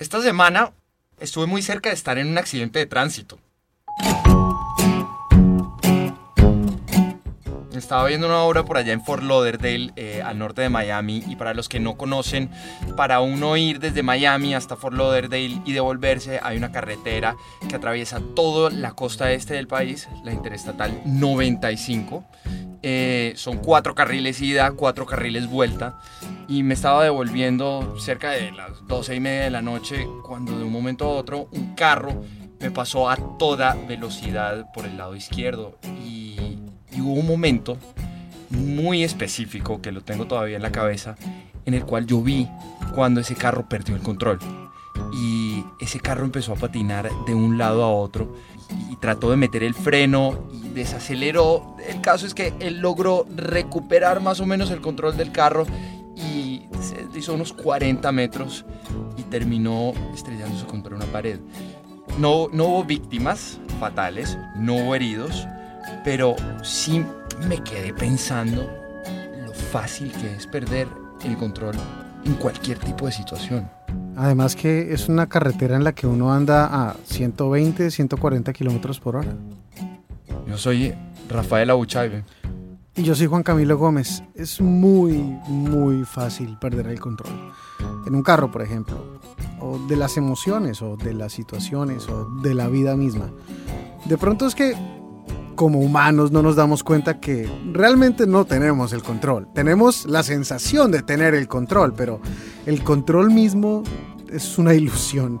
Esta semana estuve muy cerca de estar en un accidente de tránsito. Estaba viendo una obra por allá en Fort Lauderdale, eh, al norte de Miami, y para los que no conocen, para uno ir desde Miami hasta Fort Lauderdale y devolverse, hay una carretera que atraviesa toda la costa este del país, la Interestatal 95. Eh, son cuatro carriles ida, cuatro carriles vuelta, y me estaba devolviendo cerca de las 12 y media de la noche, cuando de un momento a otro un carro me pasó a toda velocidad por el lado izquierdo y y hubo un momento muy específico que lo tengo todavía en la cabeza en el cual yo vi cuando ese carro perdió el control y ese carro empezó a patinar de un lado a otro y trató de meter el freno y desaceleró. El caso es que él logró recuperar más o menos el control del carro y se hizo unos 40 metros y terminó estrellándose contra una pared. No, no hubo víctimas fatales, no hubo heridos, pero sí me quedé pensando lo fácil que es perder el control en cualquier tipo de situación. Además que es una carretera en la que uno anda a 120, 140 kilómetros por hora. Yo soy Rafael Abuchaibe. Y yo soy Juan Camilo Gómez. Es muy, muy fácil perder el control. En un carro, por ejemplo. O de las emociones, o de las situaciones, o de la vida misma. De pronto es que como humanos no nos damos cuenta que realmente no tenemos el control. Tenemos la sensación de tener el control, pero el control mismo es una ilusión.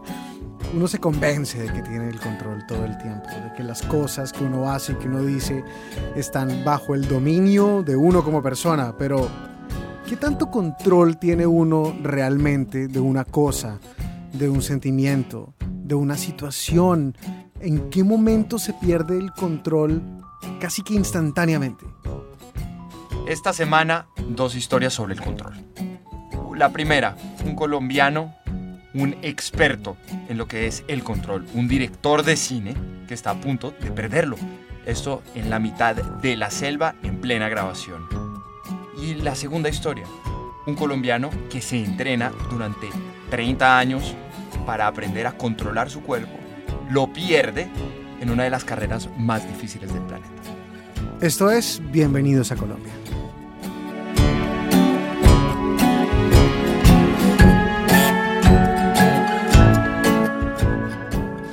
Uno se convence de que tiene el control todo el tiempo, de que las cosas que uno hace y que uno dice están bajo el dominio de uno como persona, pero ¿qué tanto control tiene uno realmente de una cosa, de un sentimiento, de una situación, ¿En qué momento se pierde el control casi que instantáneamente? Esta semana, dos historias sobre el control. La primera, un colombiano, un experto en lo que es el control, un director de cine que está a punto de perderlo. Esto en la mitad de la selva en plena grabación. Y la segunda historia, un colombiano que se entrena durante 30 años para aprender a controlar su cuerpo lo pierde en una de las carreras más difíciles del planeta. Esto es Bienvenidos a Colombia.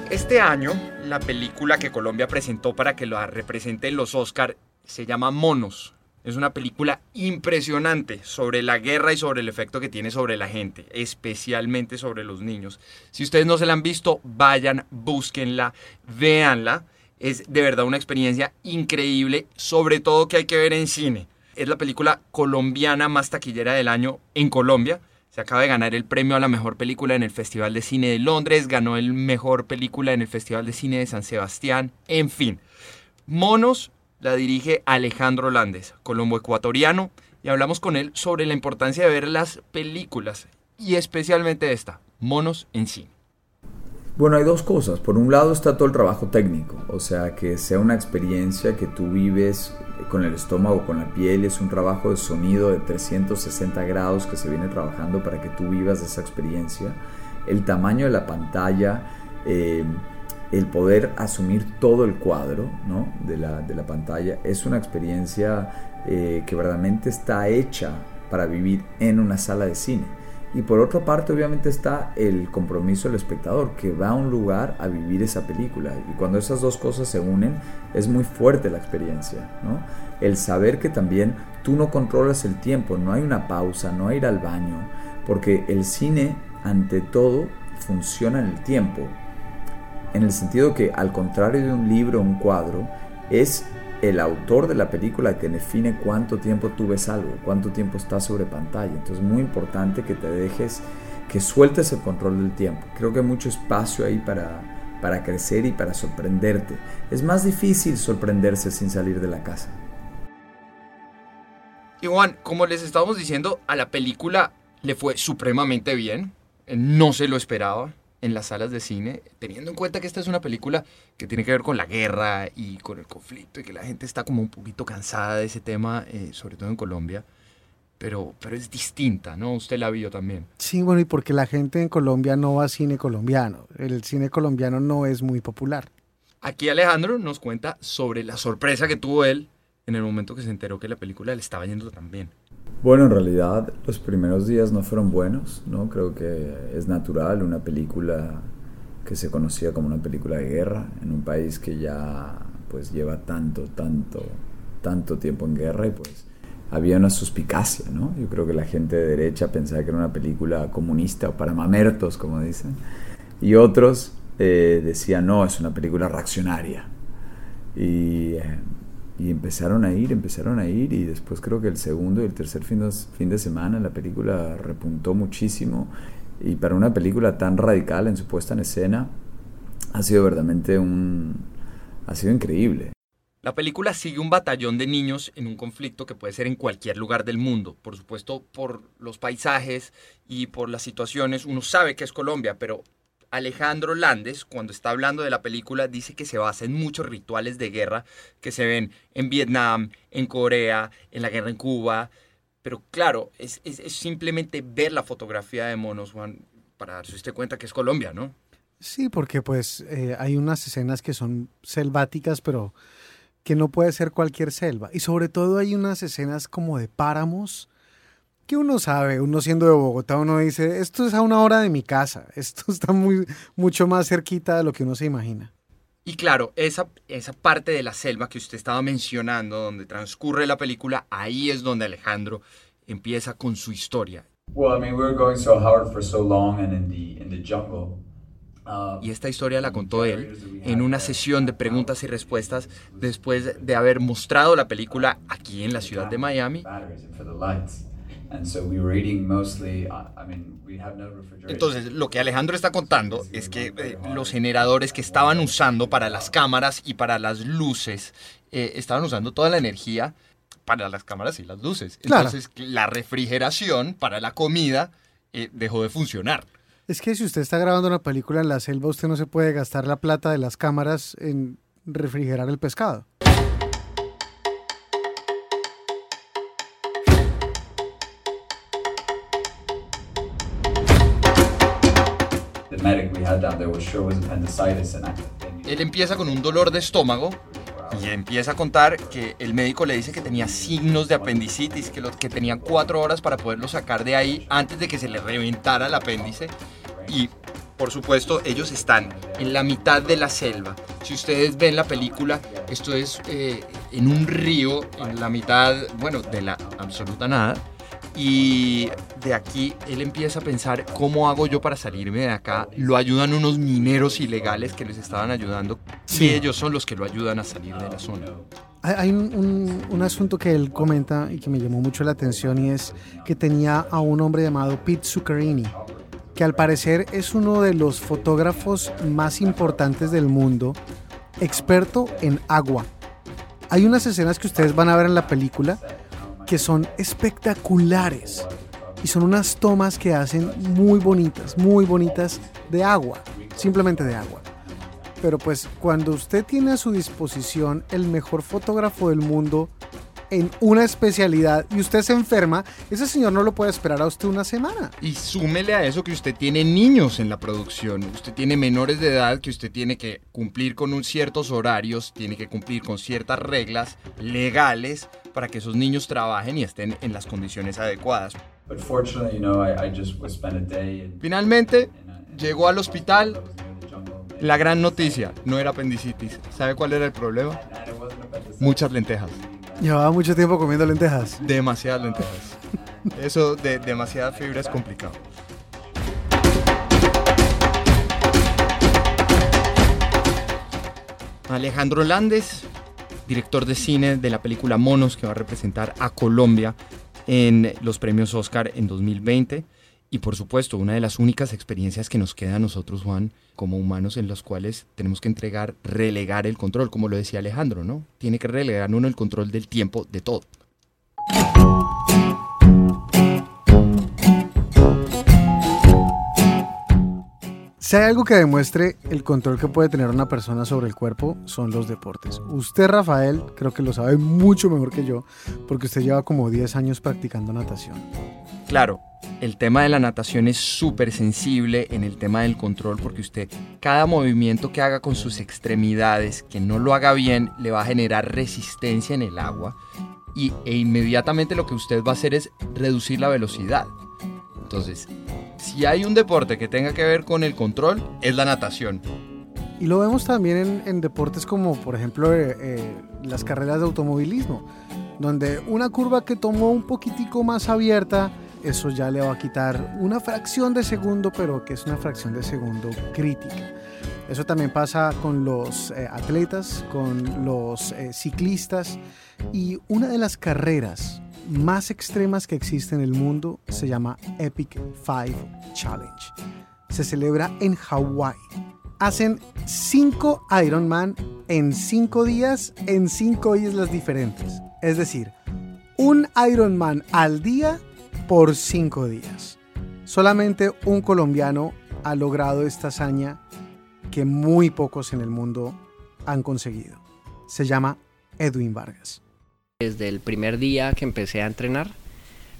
Este año, la película que Colombia presentó para que la represente en los Oscar se llama Monos, es una película impresionante sobre la guerra y sobre el efecto que tiene sobre la gente, especialmente sobre los niños. Si ustedes no se la han visto, vayan, búsquenla, véanla. Es de verdad una experiencia increíble, sobre todo que hay que ver en cine. Es la película colombiana más taquillera del año en Colombia. Se acaba de ganar el premio a la mejor película en el Festival de Cine de Londres, ganó el mejor película en el Festival de Cine de San Sebastián, en fin. Monos la dirige Alejandro Landes, colombo ecuatoriano, y hablamos con él sobre la importancia de ver las películas, y especialmente esta, Monos en cine. Bueno, hay dos cosas. Por un lado está todo el trabajo técnico, o sea, que sea una experiencia que tú vives con el estómago, con la piel, es un trabajo de sonido de 360 grados que se viene trabajando para que tú vivas esa experiencia. El tamaño de la pantalla, eh, el poder asumir todo el cuadro de, la, pantalla es una experiencia eh, que verdaderamente está hecha para vivir en una sala de cine. Y por otra parte, obviamente está el compromiso del espectador, que va a un lugar a vivir esa película. Y cuando esas dos cosas se unen, es muy fuerte la experiencia. El saber que también tú no controlas el tiempo, no hay una pausa, no hay ir al baño, porque el cine, ante todo, funciona en el tiempo en el sentido que al contrario de un libro o un cuadro, es el autor de la película que define cuánto tiempo tú ves algo, cuánto tiempo estás sobre pantalla. Entonces es muy importante que te dejes, que sueltes el control del tiempo. Creo que hay mucho espacio ahí para, para crecer y para sorprenderte. Es más difícil sorprenderse sin salir de la casa. Y Juan, como les estábamos diciendo, a la película le fue supremamente bien. No se lo esperaba en las salas de cine, teniendo en cuenta que esta es una película que tiene que ver con la guerra y con el conflicto y que la gente está como un poquito cansada de ese tema, eh, sobre todo en Colombia. pero, pero es distinta, ¿no? Usted la vio también. Sí, bueno, y porque la gente en Colombia no va a cine colombiano. El cine colombiano no es muy popular. Aquí Alejandro nos cuenta sobre la sorpresa que tuvo él en el momento que se enteró que la película le estaba yendo tan bien. Bueno, en realidad los primeros días no fueron buenos, ¿no? Creo que es natural una película que se conocía como una película de guerra en un país que ya pues lleva tanto, tanto, tanto tiempo en guerra y pues había una suspicacia, ¿no? Yo creo que la gente de derecha pensaba que era una película comunista o para mamertos, como dicen, y otros eh, decían, no, es una película reaccionaria. Y, eh, y, empezaron a ir, empezaron a ir, y después creo que el segundo y el tercer fin de, fin de semana la película repuntó muchísimo, y para una película tan radical en su puesta en escena, ha sido verdaderamente un... ha sido increíble. La película sigue un batallón de niños en un conflicto que puede ser en cualquier lugar del mundo. Por supuesto, por los paisajes y por las situaciones, uno sabe que es Colombia, pero Alejandro Landes, cuando está hablando de la película, dice que se basa en muchos rituales de guerra que se ven en Vietnam, en Corea, en la guerra en Cuba. Pero claro, es, simplemente ver la fotografía de monos, Juan, para darse usted cuenta que es Colombia, ¿no? Sí, porque pues eh, hay unas escenas que son selváticas, pero que no puede ser cualquier selva. Y sobre todo hay unas escenas como de páramos que uno sabe, uno siendo de Bogotá, uno dice, esto es a una hora de mi casa, esto está muy, mucho más cerquita de lo que uno se imagina. Y claro, esa, esa parte de la selva que usted estaba mencionando, donde transcurre la película, ahí es donde Alejandro empieza con su historia. Well, I mean, we were going so hard for so long and in the, in the jungle. Y esta historia la contó él en una sesión de preguntas y respuestas después de haber mostrado la película aquí en la ciudad de Miami. Entonces, lo que Alejandro está contando es que eh, los generadores que estaban usando para las cámaras y para las luces, eh, estaban usando toda la energía para las cámaras y las luces. Entonces, la refrigeración para la comida eh, dejó de funcionar. Es que si usted está grabando una película en la selva, usted no se puede gastar la plata de las cámaras en refrigerar el pescado. Él empieza con un dolor de estómago y empieza a contar que el médico le dice que tenía signos de apendicitis, que, que tenía cuatro horas para poderlo sacar de ahí antes de que se le reventara el apéndice y por supuesto ellos están en la mitad de la selva. Si ustedes ven la película, esto es eh, en un río, en la mitad, bueno, de la absoluta nada. Y de aquí él empieza a pensar, ¿cómo hago yo para salirme de acá? Lo ayudan unos mineros ilegales que les estaban ayudando. Y ellos son los que lo ayudan a salir de la zona. Hay un, un, asunto que él comenta y que me llamó mucho la atención y es que tenía a un hombre llamado Pete Zuccarini que al parecer es uno de los fotógrafos más importantes del mundo, experto en agua. Hay unas escenas que ustedes van a ver en la película que son espectaculares y son unas tomas que hacen muy bonitas, muy bonitas de agua, simplemente de agua. Pero pues cuando usted tiene a su disposición el mejor fotógrafo del mundo en una especialidad y usted se enferma, ese señor no lo puede esperar a usted una semana. Y súmele a eso que usted tiene niños en la producción, usted tiene menores de edad que usted tiene que cumplir con un ciertos horarios, tiene que cumplir con ciertas reglas legales para que esos niños trabajen y estén en las condiciones adecuadas. Finalmente, llegó al hospital. La gran noticia, no era apendicitis. ¿Sabe cuál era el problema? Muchas lentejas. Llevaba mucho tiempo comiendo lentejas. Demasiadas lentejas. Eso de demasiada fibra es complicado. Alejandro Landes, director de cine de la película Monos, que va a representar a Colombia en los premios Oscar en 2020. Y por supuesto, una de las únicas experiencias que nos queda a nosotros, Juan, como humanos, en las cuales tenemos que entregar, relegar el control, como lo decía Alejandro, ¿no? Tiene que relegar uno el control del tiempo de todo. Si hay algo que demuestre el control que puede tener una persona sobre el cuerpo, son los deportes. Usted, Rafael, creo que lo sabe mucho mejor que yo, porque usted lleva como 10 años practicando natación. Claro, el tema de la natación es súper sensible en el tema del control, porque usted, cada movimiento que haga con sus extremidades, que no lo haga bien, le va a generar resistencia en el agua y, e inmediatamente lo que usted va a hacer es reducir la velocidad. Entonces, si hay un deporte que tenga que ver con el control, es la natación. Y lo vemos también en, deportes como, por ejemplo, eh, eh, las carreras de automovilismo, donde una curva que tomó un poquitico más abierta, eso ya le va a quitar una fracción de segundo, pero que es una fracción de segundo crítica. Eso también pasa con los eh, atletas, con los ciclistas y una de las carreras más extremas que existe en el mundo se llama Epic Five Challenge. Se celebra en Hawái. Hacen 5 Ironman en 5 días en 5 islas diferentes. Es decir, un Ironman al día por 5 días. Solamente un colombiano ha logrado esta hazaña que muy pocos en el mundo han conseguido. Se llama Edwin Vargas. Desde el primer día que empecé a entrenar,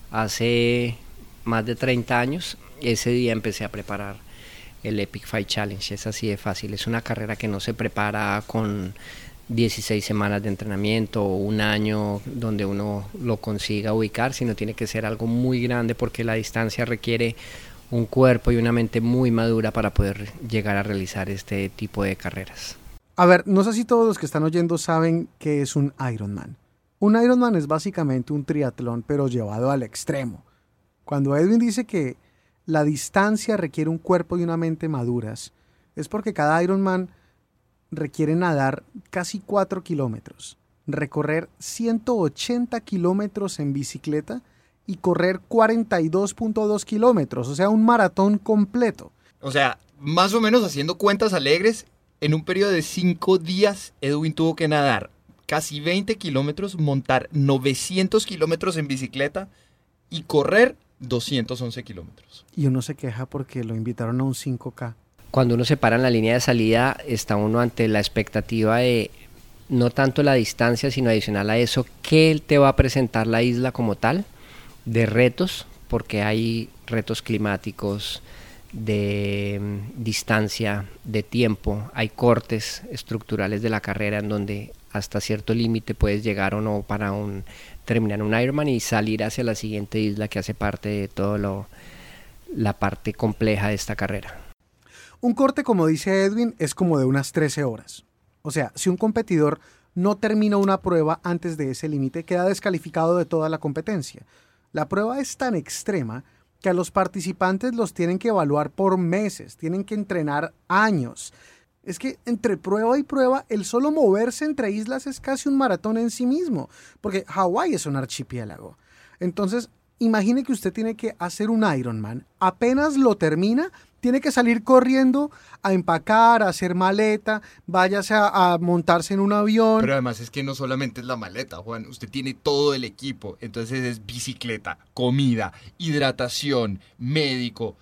hace más de 30 años, ese día empecé a preparar el Epic Fight Challenge. Es así de fácil. Es una carrera que no se prepara con 16 semanas de entrenamiento o un año donde uno lo consiga ubicar, sino tiene que ser algo muy grande porque la distancia requiere un cuerpo y una mente muy madura para poder llegar a realizar este tipo de carreras. A ver, no sé si todos los que están oyendo saben que es un Ironman. Un Ironman es básicamente un triatlón, pero llevado al extremo. Cuando Edwin dice que la distancia requiere un cuerpo y una mente maduras, es porque cada Ironman requiere nadar casi 4 kilómetros, recorrer 180 kilómetros en bicicleta y correr 42.2 kilómetros, o sea, un maratón completo. O sea, más o menos haciendo cuentas alegres, en un periodo de 5 días, Edwin tuvo que nadar casi 20 kilómetros, montar 900 kilómetros en bicicleta y correr 211 kilómetros. Y uno se queja porque lo invitaron a un 5K. Cuando uno se para en la línea de salida, está uno ante la expectativa de no tanto la distancia, sino adicional a eso, qué te va a presentar la isla como tal, de retos, porque hay retos climáticos, de mm, distancia, de tiempo, hay cortes estructurales de la carrera en donde hasta cierto límite puedes llegar o no para un terminar un Ironman y salir hacia la siguiente isla que hace parte de todo la parte compleja de esta carrera. Un corte, como dice Edwin, es como de unas 13 horas. O sea, si un competidor no termina una prueba antes de ese límite, queda descalificado de toda la competencia. La prueba es tan extrema que a los participantes los tienen que evaluar por meses, tienen que entrenar años es que entre prueba y prueba, el solo moverse entre islas es casi un maratón en sí mismo, porque Hawái es un archipiélago. Entonces, imagine que usted tiene que hacer un Ironman, apenas lo termina, tiene que salir corriendo a empacar, a hacer maleta, váyase a, a, montarse en un avión. Pero además es que no solamente es la maleta, Juan, usted tiene todo el equipo, entonces es bicicleta, comida, hidratación, médico,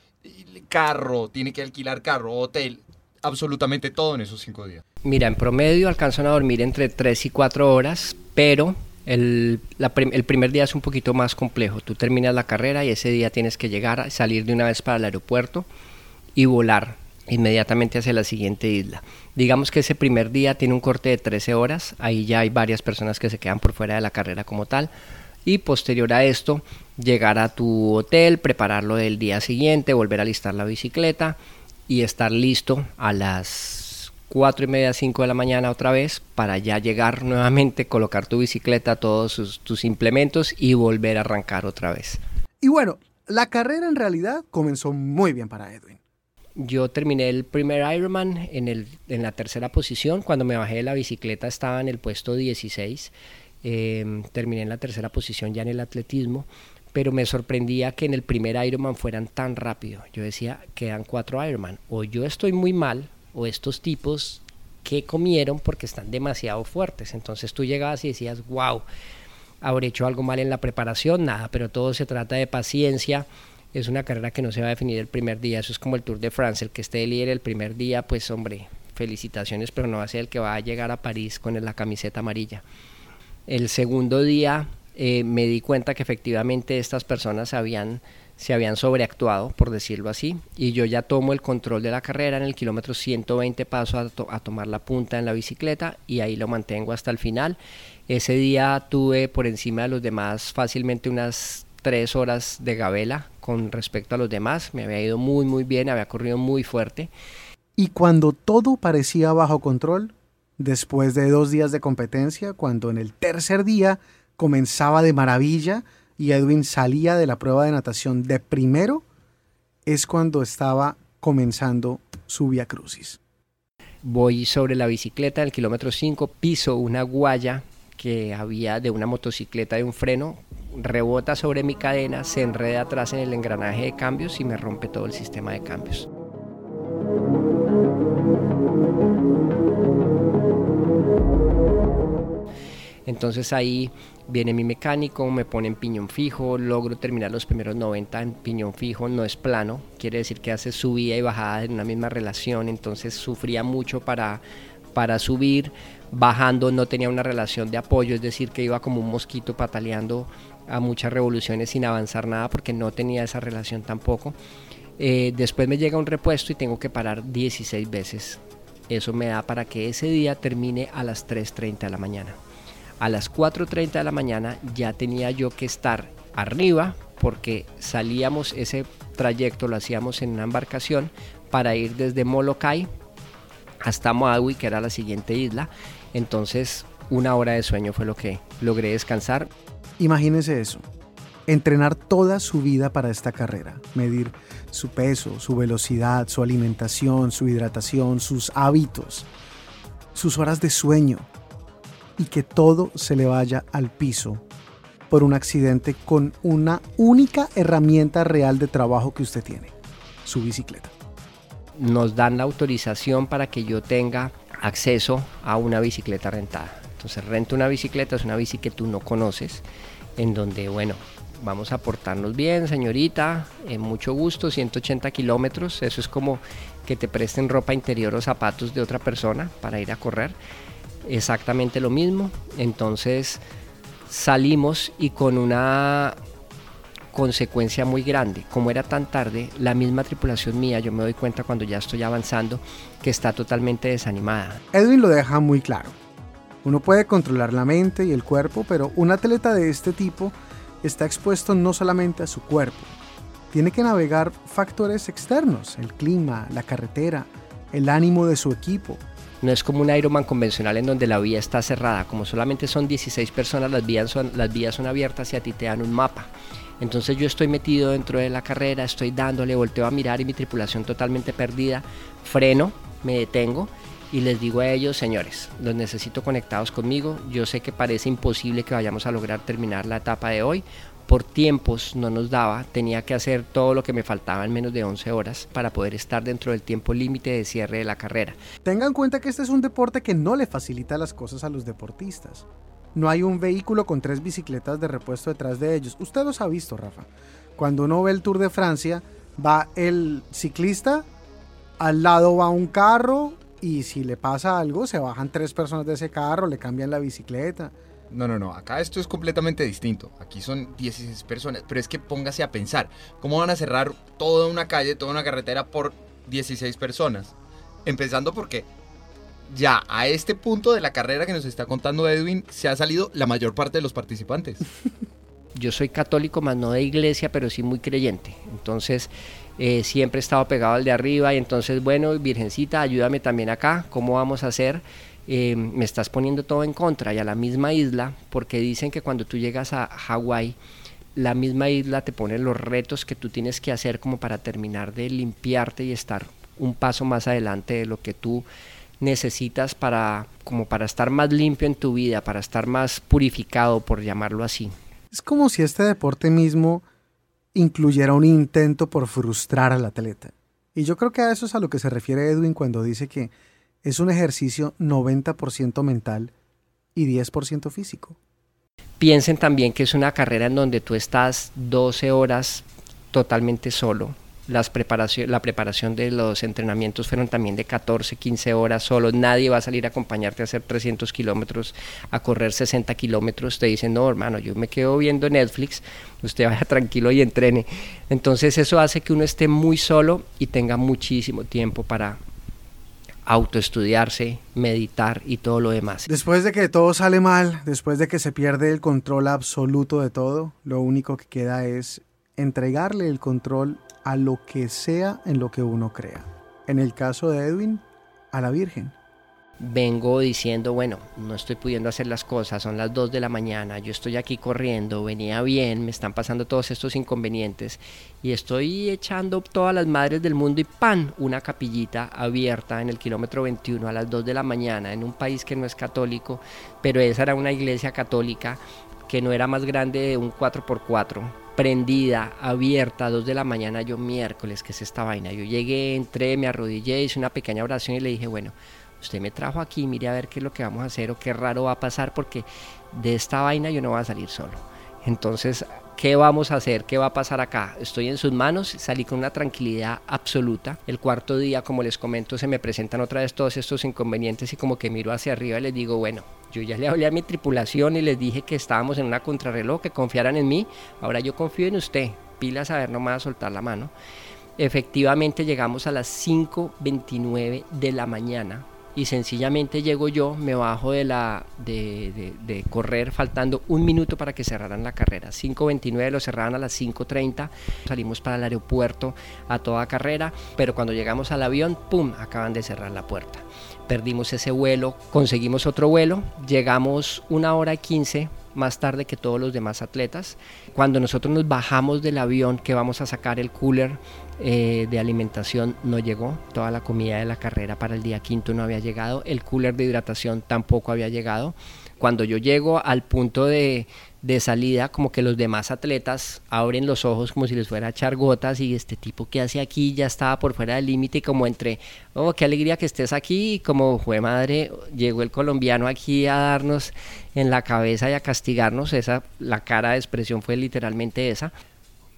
carro, tiene que alquilar carro, hotel, absolutamente todo en esos cinco días? Mira, en promedio alcanzan a dormir entre 3 y 4 horas, pero el, el, primer día es un poquito más complejo. Tú terminas la carrera y ese día tienes que llegar, salir de una vez para el aeropuerto y volar inmediatamente hacia la siguiente isla. Digamos que ese primer día tiene un corte de 13 horas, ahí ya hay varias personas que se quedan por fuera de la carrera como tal. Y posterior a esto, llegar a tu hotel, prepararlo del día siguiente, volver a listar la bicicleta, y estar listo a las 4 y media, 5 de la mañana otra vez para ya llegar nuevamente, colocar tu bicicleta, todos tus implementos y volver a arrancar otra vez. Y bueno, la carrera en realidad comenzó muy bien para Edwin. Yo terminé el primer Ironman en, el, en la tercera posición. Cuando me bajé de la bicicleta estaba en el puesto 16. Em, terminé en la tercera posición ya en el atletismo pero me sorprendía que en el primer Ironman fueran tan rápido. Yo decía, quedan cuatro Ironman. O yo estoy muy mal, o estos tipos que comieron porque están demasiado fuertes. Entonces tú llegabas y decías, wow, habré hecho algo mal en la preparación, nada, pero todo se trata de paciencia, es una carrera que no se va a definir el primer día, eso es como el Tour de France, el que esté líder el primer día, pues hombre, felicitaciones, pero no va a ser el que va a llegar a París con la camiseta amarilla. El segundo día eh, me di cuenta que efectivamente estas personas habían, se habían sobreactuado, por decirlo así, y yo ya tomo el control de la carrera en el kilómetro 120 paso a, a tomar la punta en la bicicleta y ahí lo mantengo hasta el final. Ese día tuve por encima de los demás fácilmente unas tres horas de gabela con respecto a los demás, me había ido muy muy bien, había corrido muy fuerte. Y cuando todo parecía bajo control, después de dos días de competencia, cuando en el tercer día comenzaba de maravilla y Edwin salía de la prueba de natación de primero, es cuando estaba comenzando su via crucis. Voy sobre la bicicleta en el kilómetro 5, piso una guaya que había de una motocicleta de un freno, rebota sobre mi cadena, se enreda atrás en el engranaje de cambios y me rompe todo el sistema de cambios. Entonces ahí viene mi mecánico, me pone en piñón fijo, logro terminar los primeros 90 en piñón fijo, no es plano, quiere decir que hace subida y bajada en una misma relación, entonces sufría mucho para, para subir, bajando no tenía una relación de apoyo, es decir, que iba como un mosquito pataleando a muchas revoluciones sin avanzar nada porque no tenía esa relación tampoco. Eh, después me llega un repuesto y tengo que parar 16 veces. Eso me da para que ese día termine a las 3.30 de la mañana a las 4.30 de la mañana ya tenía yo que estar arriba porque salíamos ese trayecto, lo hacíamos en una embarcación para ir desde Molokai hasta Maui, que era la siguiente isla. Entonces, una hora de sueño fue lo que logré descansar. Imagínese eso, entrenar toda su vida para esta carrera, medir su peso, su velocidad, su alimentación, su hidratación, sus hábitos, sus horas de sueño, y que todo se le vaya al piso por un accidente con una única herramienta real de trabajo que usted tiene, su bicicleta. Nos dan la autorización para que yo tenga acceso a una bicicleta rentada. Entonces rento una bicicleta, es una bici que tú no conoces, en donde, bueno, vamos a portarnos bien, señorita, en mucho gusto, 180 kilómetros, eso es como que te presten ropa interior o zapatos de otra persona para ir a correr exactamente lo mismo. Entonces salimos y con una consecuencia muy grande. Como era tan tarde, la misma tripulación mía, yo me doy cuenta cuando ya estoy avanzando, que está totalmente desanimada. Edwin lo deja muy claro. Uno puede controlar la mente y el cuerpo, pero un atleta de este tipo está expuesto no solamente a su cuerpo, tiene que navegar factores externos, el clima, la carretera, el ánimo de su equipo, no es como un Ironman convencional en donde la vía está cerrada. Como solamente son 16 personas, las vías son, las vías son abiertas y a ti te dan un mapa. Entonces yo estoy metido dentro de la carrera, estoy dándole, volteo a mirar y mi tripulación totalmente perdida. Freno, me detengo y les digo a ellos, señores, los necesito conectados conmigo. Yo sé que parece imposible que vayamos a lograr terminar la etapa de hoy por tiempos no nos daba, tenía que hacer todo lo que me faltaba en menos de 11 horas para poder estar dentro del tiempo límite de cierre de la carrera. Tengan en cuenta que este es un deporte que no le facilita las cosas a los deportistas. No hay un vehículo con tres bicicletas de repuesto detrás de ellos. Usted los ha visto, Rafa. Cuando uno ve el Tour de Francia, va el ciclista, al lado va un carro y si le pasa algo, se bajan tres personas de ese carro, le cambian la bicicleta. No, no, no, acá esto es completamente distinto. Aquí son 16 personas, pero es que póngase a pensar, ¿cómo van a cerrar toda una calle, toda una carretera por 16 personas? Empezando porque ya a este punto de la carrera que nos está contando Edwin se ha salido la mayor parte de los participantes. Yo soy católico, más no de iglesia, pero sí muy creyente. Entonces, eh, siempre he estado pegado al de arriba y entonces, bueno, Virgencita, ayúdame también acá, ¿cómo vamos a hacer? Eh, me estás poniendo todo en contra y a la misma isla, porque dicen que cuando tú llegas a Hawái, la misma isla te pone los retos que tú tienes que hacer como para terminar de limpiarte y estar un paso más adelante de lo que tú necesitas para como para estar más limpio en tu vida, para estar más purificado, por llamarlo así. Es como si este deporte mismo incluyera un intento por frustrar al atleta. Y yo creo que a eso es a lo que se refiere Edwin cuando dice que es un ejercicio 90% mental y 10% físico. Piensen también que es una carrera en donde tú estás 12 horas totalmente solo. Las la preparación de los entrenamientos fueron también de 14, 15 horas solo. Nadie va a salir a acompañarte a hacer 300 kilómetros, a correr 60 kilómetros. Te dicen, no, hermano, yo me quedo viendo Netflix, usted vaya tranquilo y entrene. Entonces eso hace que uno esté muy solo y tenga muchísimo tiempo para autoestudiarse, meditar y todo lo demás. Después de que todo sale mal, después de que se pierde el control absoluto de todo, lo único que queda es entregarle el control a lo que sea en lo que uno crea. En el caso de Edwin, a la Virgen vengo diciendo, bueno, no estoy pudiendo hacer las cosas, son las 2 de la mañana, yo estoy aquí corriendo, venía bien, me están pasando todos estos inconvenientes y estoy echando todas las madres del mundo y ¡pan! Una capillita abierta en el kilómetro 21 a las 2 de la mañana en un país que no es católico, pero esa era una iglesia católica que no era más grande de un 4x4 prendida, abierta, a 2 de la mañana, yo miércoles, que es esta vaina? Yo llegué, entré, me arrodillé, hice una pequeña oración y le dije, bueno, usted me trajo aquí, mire a ver qué es lo que vamos a hacer o qué raro va a pasar porque de esta vaina yo no voy a salir solo. Entonces, ¿qué vamos a hacer? ¿Qué va a pasar acá? Estoy en sus manos, salí con una tranquilidad absoluta. El cuarto día, como les comento, se me presentan otra vez todos estos inconvenientes y como que miro hacia arriba y les digo, bueno, yo ya le hablé a mi tripulación y les dije que estábamos en una contrarreloj, que confiaran en mí, ahora yo confío en usted, pilas a ver nomás soltar la mano. Efectivamente llegamos a las 5.29 de la mañana y sencillamente llego yo, me bajo de, la, de, correr faltando un minuto para que cerraran la carrera. 5.29 lo cerraron a las 5.30, salimos para el aeropuerto a toda carrera, pero cuando llegamos al avión, ¡pum!, acaban de cerrar la puerta. Perdimos ese vuelo, conseguimos otro vuelo, llegamos una hora y 15 más tarde que todos los demás atletas. Cuando nosotros nos bajamos del avión que vamos a sacar el cooler eh, de alimentación no llegó, toda la comida de la carrera para el día quinto no había llegado, el cooler de hidratación tampoco había llegado. Cuando yo llego al punto de, de salida, como que los demás atletas abren los ojos como si les fuera a echar gotas y este tipo que hace aquí ya estaba por fuera del límite como entre, oh, qué alegría que estés aquí y como fue madre, llegó el colombiano aquí a darnos en la cabeza y a castigarnos, esa, la cara de expresión fue literalmente esa.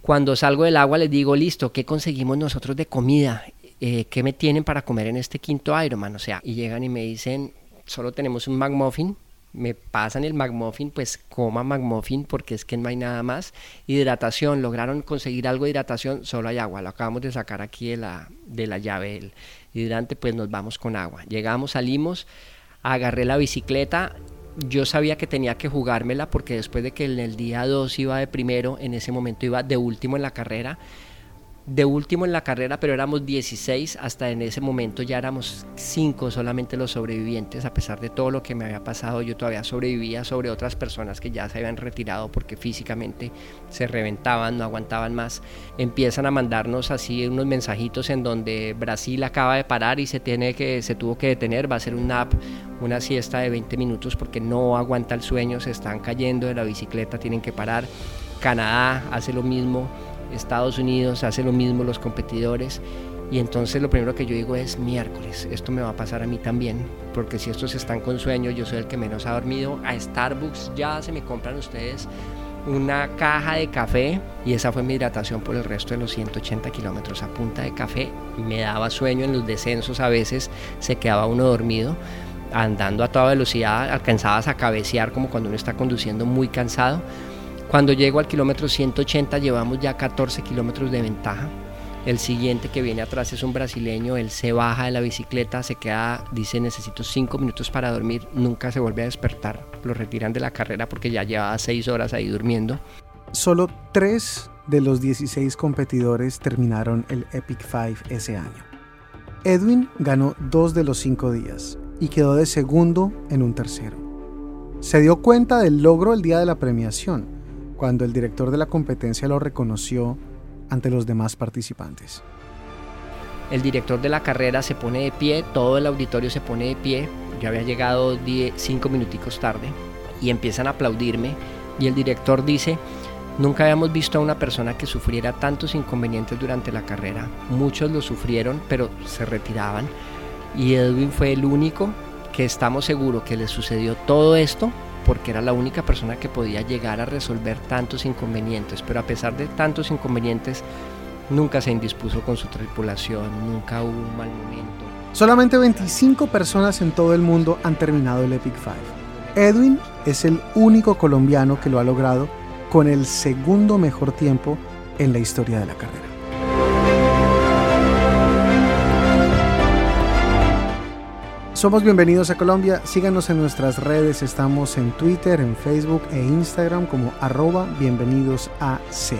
Cuando salgo del agua les digo, listo, ¿qué conseguimos nosotros de comida? Eh, ¿Qué me tienen para comer en este quinto Ironman? O sea, y llegan y me dicen, solo tenemos un McMuffin, me pasan el McMuffin, pues coma McMuffin porque es que no hay nada más. Hidratación, lograron conseguir algo de hidratación, solo hay agua, lo acabamos de sacar aquí de la, de la llave del hidrante, pues nos vamos con agua. Llegamos, salimos, agarré la bicicleta yo sabía que tenía que jugármela porque después de que en el día 2 iba de primero, en ese momento iba de último en la carrera, de último en la carrera, pero éramos 16, hasta en ese momento ya éramos 5 solamente los sobrevivientes, a pesar de todo lo que me había pasado, yo todavía sobrevivía sobre otras personas que ya se habían retirado porque físicamente se reventaban, no aguantaban más. Empiezan a mandarnos así unos mensajitos en donde Brasil acaba de parar y se, tiene que, se tuvo que detener, va a ser un nap, una siesta de 20 minutos porque no aguanta el sueño, se están cayendo de la bicicleta, tienen que parar. Canadá hace lo mismo Estados Unidos hace lo mismo los competidores y entonces lo primero que yo digo es miércoles, esto me va a pasar a mí también, porque si estos están con sueño, yo soy el que menos ha dormido. A Starbucks ya se me compran ustedes una caja de café y esa fue mi hidratación por el resto de los 180 kilómetros a punta de café. Me daba sueño en los descensos, a veces se quedaba uno dormido. Andando a toda velocidad alcanzabas a cabecear como cuando uno está conduciendo muy cansado cuando llego al kilómetro 180 llevamos ya 14 kilómetros de ventaja. El siguiente que viene atrás es un brasileño, él se baja de la bicicleta, se queda, dice necesito 5 minutos para dormir, nunca se vuelve a despertar, lo retiran de la carrera porque ya llevaba 6 horas ahí durmiendo. Solo 3 de los 16 competidores terminaron el Epic Five ese año. Edwin ganó 2 de los 5 días y quedó de segundo en un tercero. Se dio cuenta del logro el día de la premiación cuando el director de la competencia lo reconoció ante los demás participantes. El director de la carrera se pone de pie, todo el auditorio se pone de pie, yo había llegado 5 minuticos tarde y empiezan a aplaudirme y el director dice, nunca habíamos visto a una persona que sufriera tantos inconvenientes durante la carrera, muchos lo sufrieron pero se retiraban y Edwin fue el único que estamos seguros que le sucedió todo esto porque era la única persona que podía llegar a resolver tantos inconvenientes, pero a pesar de tantos inconvenientes, nunca se indispuso con su tripulación, nunca hubo un mal momento. Solamente 25 personas en todo el mundo han terminado el Epic Five. Edwin es el único colombiano que lo ha logrado con el segundo mejor tiempo en la historia de la carrera. Somos bienvenidos a Colombia, síganos en nuestras redes, estamos en Twitter, en Facebook e Instagram como arroba bienvenidos a C.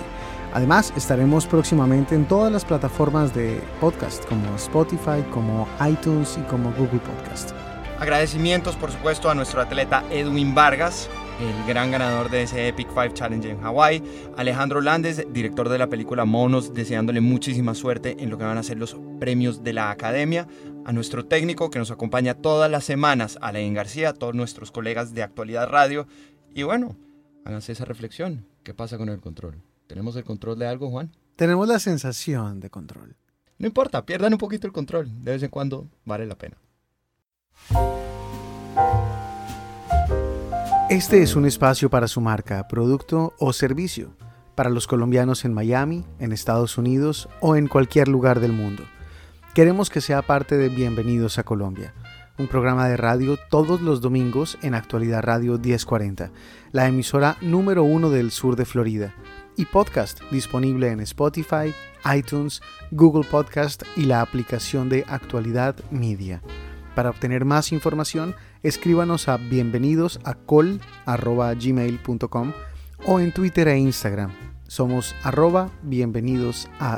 Además, estaremos próximamente en todas las plataformas de podcast como Spotify, como iTunes y como Google Podcast. Agradecimientos, por supuesto, a nuestro atleta Edwin Vargas, el gran ganador de ese Epic Five Challenge en Hawái, Alejandro Landes, director de la película Monos, deseándole muchísima suerte en lo que van a ser los premios de la Academia, a nuestro técnico que nos acompaña todas las semanas, Alain García, a todos nuestros colegas de Actualidad Radio, y bueno, háganse esa reflexión, ¿qué pasa con el control? ¿Tenemos el control de algo, Juan? Tenemos la sensación de control. No importa, pierdan un poquito el control, de vez en cuando vale la pena. Este es un espacio para su marca, producto o servicio, para los colombianos en Miami, en Estados Unidos o en cualquier lugar del mundo. Queremos que sea parte de Bienvenidos a Colombia, un programa de radio todos los domingos en Actualidad Radio 1040, la emisora número uno del sur de Florida, y podcast disponible en Spotify, iTunes, Google Podcast y la aplicación de Actualidad Media. Para obtener más información, escríbanos a bienvenidos a o en Twitter e Instagram. Somos arroba bienvenidos a.